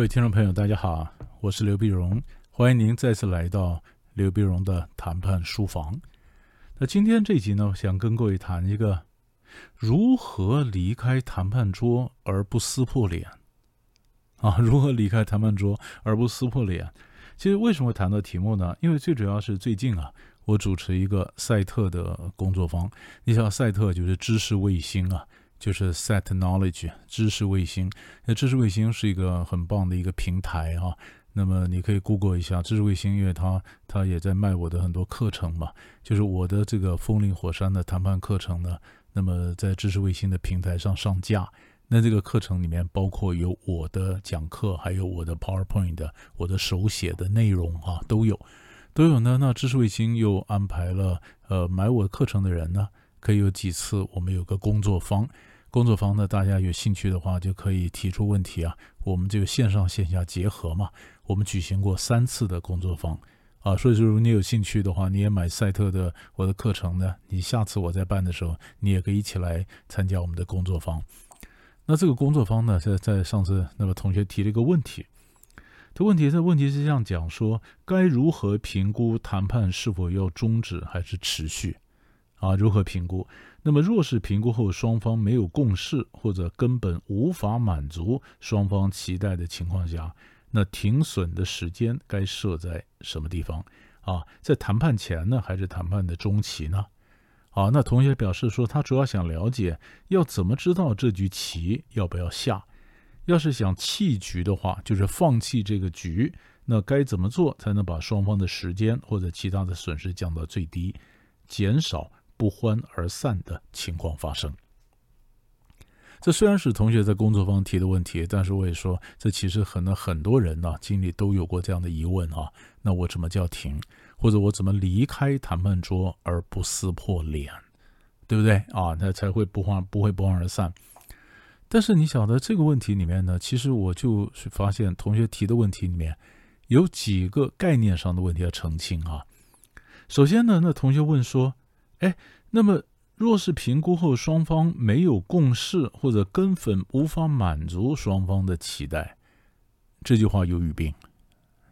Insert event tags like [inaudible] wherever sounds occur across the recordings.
各位听众朋友，大家好，我是刘碧荣，欢迎您再次来到刘碧荣的谈判书房。那今天这集呢，想跟各位谈一个如何离开谈判桌而不撕破脸啊？如何离开谈判桌 [laughs] 而不撕破脸？其实为什么会谈到题目呢？因为最主要是最近啊，我主持一个赛特的工作坊。你想，赛特就是知识卫星啊。就是 Set Knowledge 知识卫星，那知识卫星是一个很棒的一个平台啊。那么你可以 Google 一下知识卫星，因为它它也在卖我的很多课程嘛。就是我的这个风林火山的谈判课程呢，那么在知识卫星的平台上上架。那这个课程里面包括有我的讲课，还有我的 PowerPoint，我的手写的内容啊，都有都有呢。那知识卫星又安排了，呃，买我课程的人呢，可以有几次我们有个工作坊。工作坊呢，大家有兴趣的话就可以提出问题啊。我们这个线上线下结合嘛，我们举行过三次的工作坊啊。所以说，如果你有兴趣的话，你也买赛特的我的课程呢，你下次我在办的时候，你也可以一起来参加我们的工作坊。那这个工作坊呢，在在上次那个同学提了一个问题，这问题这问题是这样讲说：该如何评估谈判是否要终止还是持续？啊，如何评估？那么，若是评估后双方没有共识，或者根本无法满足双方期待的情况下，那停损的时间该设在什么地方？啊，在谈判前呢，还是谈判的中期呢？啊，那同学表示说，他主要想了解要怎么知道这局棋要不要下。要是想弃局的话，就是放弃这个局，那该怎么做才能把双方的时间或者其他的损失降到最低，减少？不欢而散的情况发生。这虽然是同学在工作方提的问题，但是我也说，这其实可能很多人呢，经历都有过这样的疑问啊。那我怎么叫停，或者我怎么离开谈判桌而不撕破脸，对不对啊？那才会不欢不会不欢而散。但是你晓得这个问题里面呢，其实我就是发现同学提的问题里面有几个概念上的问题要澄清啊。首先呢，那同学问说。哎，那么若是评估后双方没有共识，或者根本无法满足双方的期待，这句话有语病，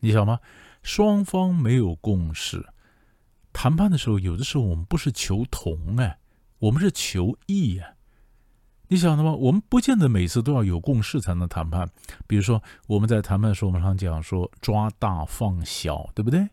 你想吗？双方没有共识，谈判的时候，有的时候我们不是求同哎，我们是求异哎，你想的吗？我们不见得每次都要有共识才能谈判。比如说我们在谈判的时候，我们常讲说抓大放小，对不对？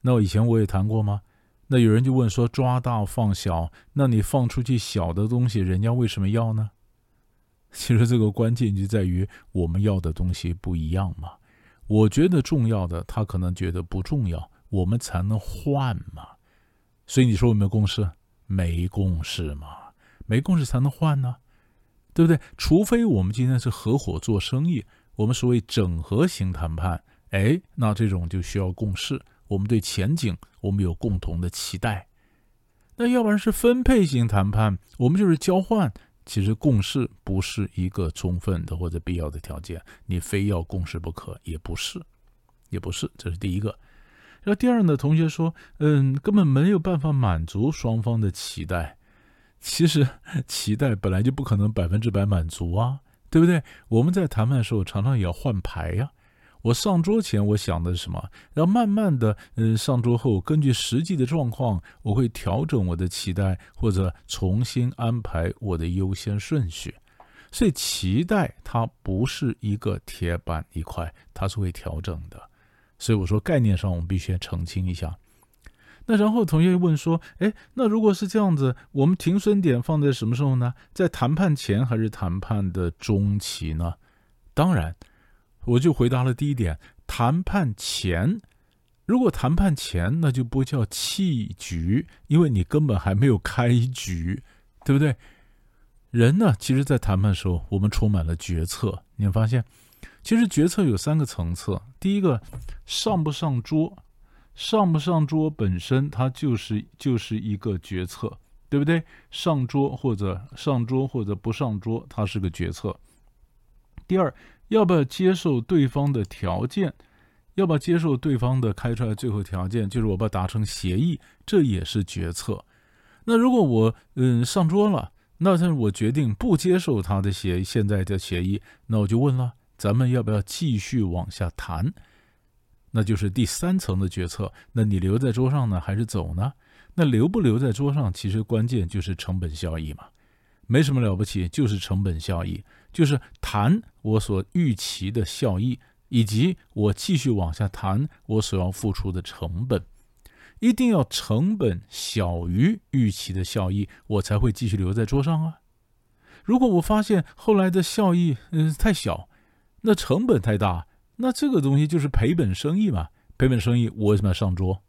那我以前我也谈过吗？那有人就问说：“抓大放小，那你放出去小的东西，人家为什么要呢？” [laughs] 其实这个关键就在于我们要的东西不一样嘛。我觉得重要的，他可能觉得不重要，我们才能换嘛。所以你说有没有共识？没共识嘛，没共识才能换呢，对不对？除非我们今天是合伙做生意，我们所谓整合型谈判，哎，那这种就需要共识。我们对前景，我们有共同的期待。那要不然是分配型谈判，我们就是交换。其实共识不是一个充分的或者必要的条件，你非要共识不可，也不是，也不是。这是第一个。那第二呢？同学说，嗯，根本没有办法满足双方的期待。其实期待本来就不可能百分之百满足啊，对不对？我们在谈判的时候，常常也要换牌呀。我上桌前，我想的是什么？然后慢慢的，嗯，上桌后，根据实际的状况，我会调整我的期待，或者重新安排我的优先顺序。所以，期待它不是一个铁板一块，它是会调整的。所以我说，概念上我们必须澄清一下。那然后同学问说：“哎，那如果是这样子，我们停损点放在什么时候呢？在谈判前还是谈判的中期呢？”当然。我就回答了第一点，谈判前，如果谈判前，那就不叫弃局，因为你根本还没有开局，对不对？人呢，其实，在谈判的时候，我们充满了决策。你会发现，其实决策有三个层次。第一个，上不上桌，上不上桌本身，它就是就是一个决策，对不对？上桌或者上桌或者不上桌，它是个决策。第二。要不要接受对方的条件？要不要接受对方的开出来最后条件？就是我不要达成协议，这也是决策。那如果我嗯上桌了，那是我决定不接受他的协现在的协议，那我就问了，咱们要不要继续往下谈？那就是第三层的决策。那你留在桌上呢，还是走呢？那留不留在桌上，其实关键就是成本效益嘛，没什么了不起，就是成本效益，就是谈我所预期的效益，以及我继续往下谈我所要付出的成本，一定要成本小于预期的效益，我才会继续留在桌上啊。如果我发现后来的效益嗯太小，那成本太大，那这个东西就是赔本生意嘛，赔本生意我为什么要上桌？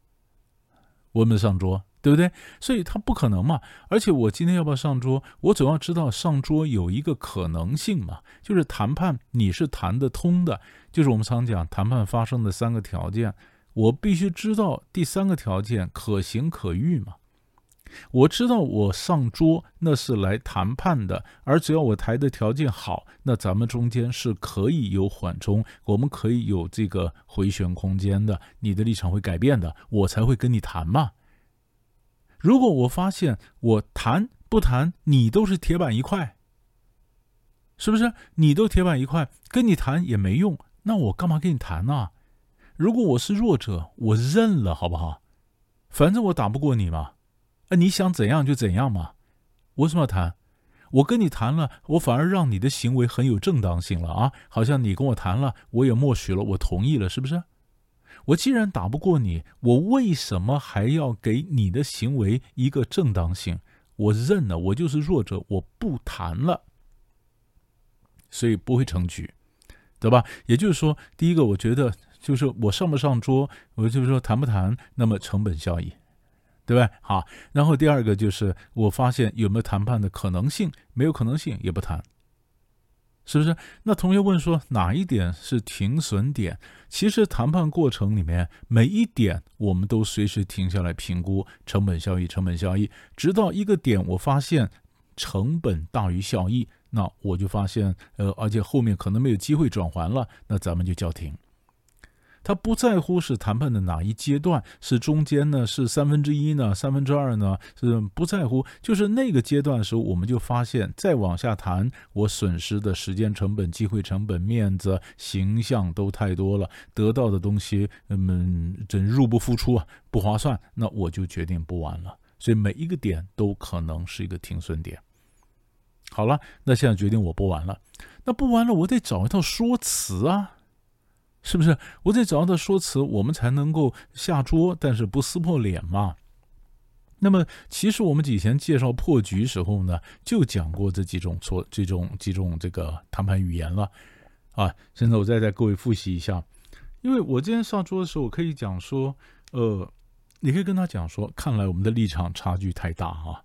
我们上桌。对不对？所以他不可能嘛。而且我今天要不要上桌？我总要知道上桌有一个可能性嘛，就是谈判你是谈得通的。就是我们常讲谈判发生的三个条件，我必须知道第三个条件可行可遇嘛。我知道我上桌那是来谈判的，而只要我谈的条件好，那咱们中间是可以有缓冲，我们可以有这个回旋空间的。你的立场会改变的，我才会跟你谈嘛。如果我发现我谈不谈你都是铁板一块，是不是？你都铁板一块，跟你谈也没用，那我干嘛跟你谈呢？如果我是弱者，我认了，好不好？反正我打不过你嘛，啊，你想怎样就怎样嘛，为什么要谈？我跟你谈了，我反而让你的行为很有正当性了啊，好像你跟我谈了，我也默许了，我同意了，是不是？我既然打不过你，我为什么还要给你的行为一个正当性？我认了，我就是弱者，我不谈了，所以不会成局，对吧？也就是说，第一个，我觉得就是我上不上桌，我就是说谈不谈，那么成本效益，对吧？好，然后第二个就是我发现有没有谈判的可能性，没有可能性也不谈。是不是？那同学问说哪一点是停损点？其实谈判过程里面每一点我们都随时停下来评估成本效益，成本效益，直到一个点我发现成本大于效益，那我就发现呃，而且后面可能没有机会转还了，那咱们就叫停。他不在乎是谈判的哪一阶段，是中间呢，是三分之一呢，三分之二呢，是不在乎。就是那个阶段的时候，我们就发现，再往下谈，我损失的时间成本、机会成本、面子、形象都太多了，得到的东西，嗯，真入不敷出啊，不划算。那我就决定不玩了。所以每一个点都可能是一个停损点。好了，那现在决定我不玩了，那不玩了，我得找一套说辞啊。是不是我得找到说辞，我们才能够下桌，但是不撕破脸嘛？那么，其实我们以前介绍破局时候呢，就讲过这几种错，这种几种这个谈判语言了啊。现在我再带各位复习一下，因为我今天上桌的时候，我可以讲说，呃，你可以跟他讲说，看来我们的立场差距太大啊，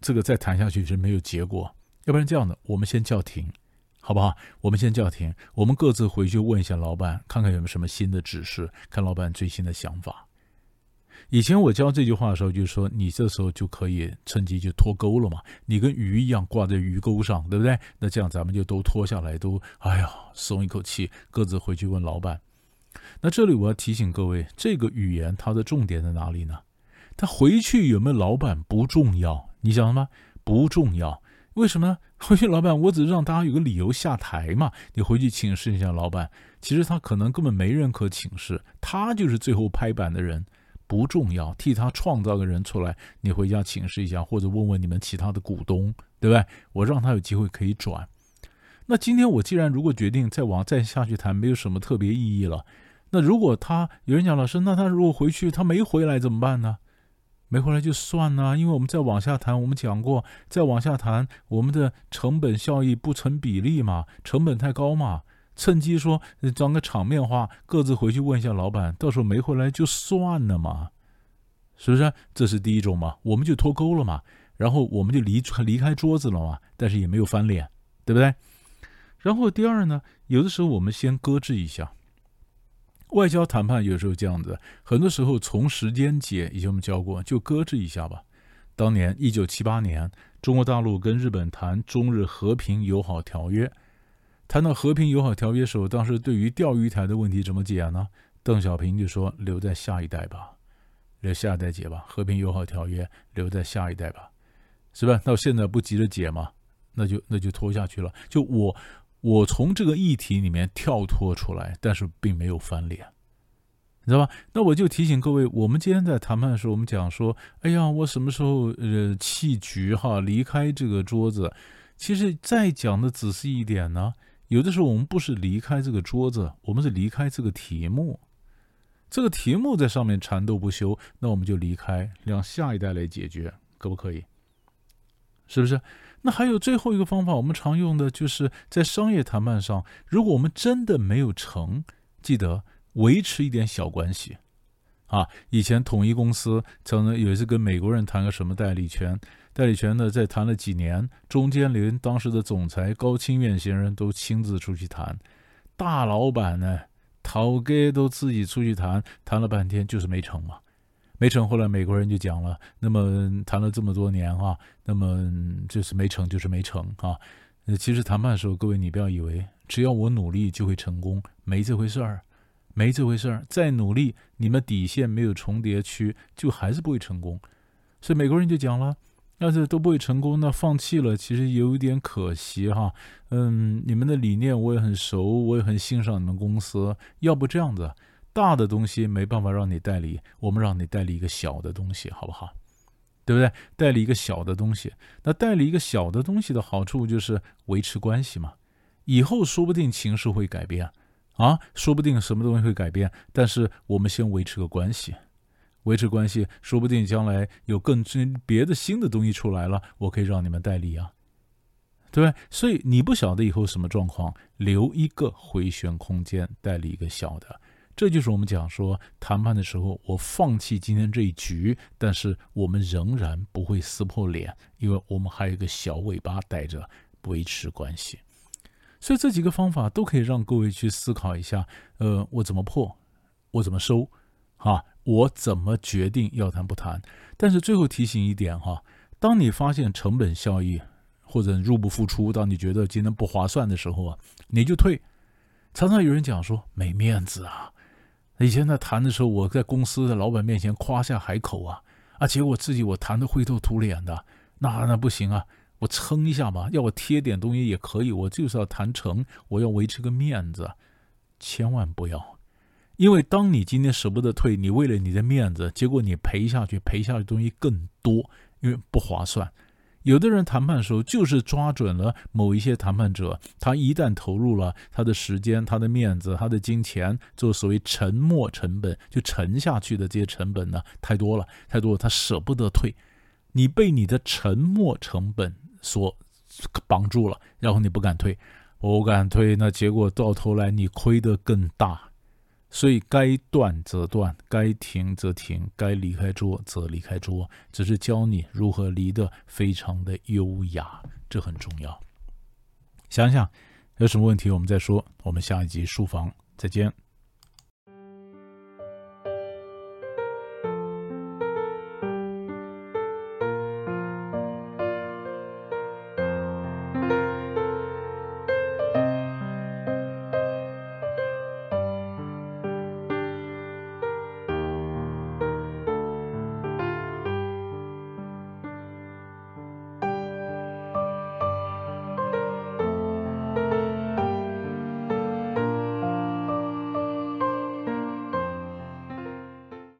这个再谈下去是没有结果，要不然这样的，我们先叫停。好不好？我们先叫停，我们各自回去问一下老板，看看有没有什么新的指示，看老板最新的想法。以前我教这句话的时候，就是说你这时候就可以趁机就脱钩了嘛，你跟鱼一样挂在鱼钩上，对不对？那这样咱们就都脱下来，都哎呀松一口气，各自回去问老板。那这里我要提醒各位，这个语言它的重点在哪里呢？他回去有没有老板不重要，你想吗？不重要。为什么呢？回去老板，我只是让大家有个理由下台嘛。你回去请示一下老板，其实他可能根本没人可请示，他就是最后拍板的人，不重要。替他创造个人出来，你回家请示一下，或者问问你们其他的股东，对不对？我让他有机会可以转。那今天我既然如果决定再往再下去谈，没有什么特别意义了。那如果他有人讲老师，那他如果回去他没回来怎么办呢？没回来就算了，因为我们再往下谈，我们讲过，再往下谈，我们的成本效益不成比例嘛，成本太高嘛。趁机说装个场面话，各自回去问一下老板，到时候没回来就算了嘛，是不是？这是第一种嘛，我们就脱钩了嘛，然后我们就离离开桌子了嘛，但是也没有翻脸，对不对？然后第二呢，有的时候我们先搁置一下。外交谈判有时候这样子，很多时候从时间节，以前我们教过，就搁置一下吧。当年一九七八年，中国大陆跟日本谈中日和平友好条约，谈到和平友好条约时候，当时对于钓鱼台的问题怎么解呢？邓小平就说：“留在下一代吧，留下一代解吧。和平友好条约留在下一代吧，是吧？到现在不急着解嘛，那就那就拖下去了。就我我从这个议题里面跳脱出来，但是并没有翻脸，你知道吧？那我就提醒各位，我们今天在谈判的时候，我们讲说，哎呀，我什么时候呃弃局哈，离开这个桌子？其实再讲的仔细一点呢，有的时候我们不是离开这个桌子，我们是离开这个题目。这个题目在上面缠斗不休，那我们就离开，让下一代来解决，可不可以？是不是？那还有最后一个方法，我们常用的就是在商业谈判上，如果我们真的没有成，记得维持一点小关系。啊，以前统一公司曾经有一次跟美国人谈个什么代理权，代理权呢，在谈了几年，中间连当时的总裁高清远先生都亲自出去谈，大老板呢。陶哥都自己出去谈，谈了半天就是没成嘛，没成。后来美国人就讲了，那么谈了这么多年啊，那么就是没成，就是没成啊。其实谈判的时候，各位你不要以为只要我努力就会成功，没这回事儿，没这回事儿。再努力，你们底线没有重叠区，就还是不会成功。所以美国人就讲了。要是都不会成功，那放弃了其实有点可惜哈。嗯，你们的理念我也很熟，我也很欣赏你们公司。要不这样子，大的东西没办法让你代理，我们让你代理一个小的东西，好不好？对不对？代理一个小的东西，那代理一个小的东西的好处就是维持关系嘛。以后说不定情势会改变啊，说不定什么东西会改变，但是我们先维持个关系。维持关系，说不定将来有更真别的新的东西出来了，我可以让你们代理啊，对不对？所以你不晓得以后什么状况，留一个回旋空间，代理一个小的，这就是我们讲说谈判的时候，我放弃今天这一局，但是我们仍然不会撕破脸，因为我们还有一个小尾巴带着维持关系。所以这几个方法都可以让各位去思考一下，呃，我怎么破，我怎么收，啊？我怎么决定要谈不谈？但是最后提醒一点哈，当你发现成本效益或者入不敷出，当你觉得今天不划算的时候啊，你就退。常常有人讲说没面子啊，以前在谈的时候，我在公司的老板面前夸下海口啊，啊，结果自己我谈的灰头土脸的，那那不行啊，我撑一下吧，要我贴点东西也可以，我就是要谈成，我要维持个面子，千万不要。因为当你今天舍不得退，你为了你的面子，结果你赔下去，赔下去东西更多，因为不划算。有的人谈判的时候就是抓准了某一些谈判者，他一旦投入了他的时间、他的面子、他的金钱，做所谓沉没成本，就沉下去的这些成本呢，太多了，太多了，他舍不得退。你被你的沉没成本所绑住了，然后你不敢退，不敢退，那结果到头来你亏得更大。所以该断则断，该停则停，该离开桌则离开桌，只是教你如何离得非常的优雅，这很重要。想想有什么问题，我们再说。我们下一集书房再见。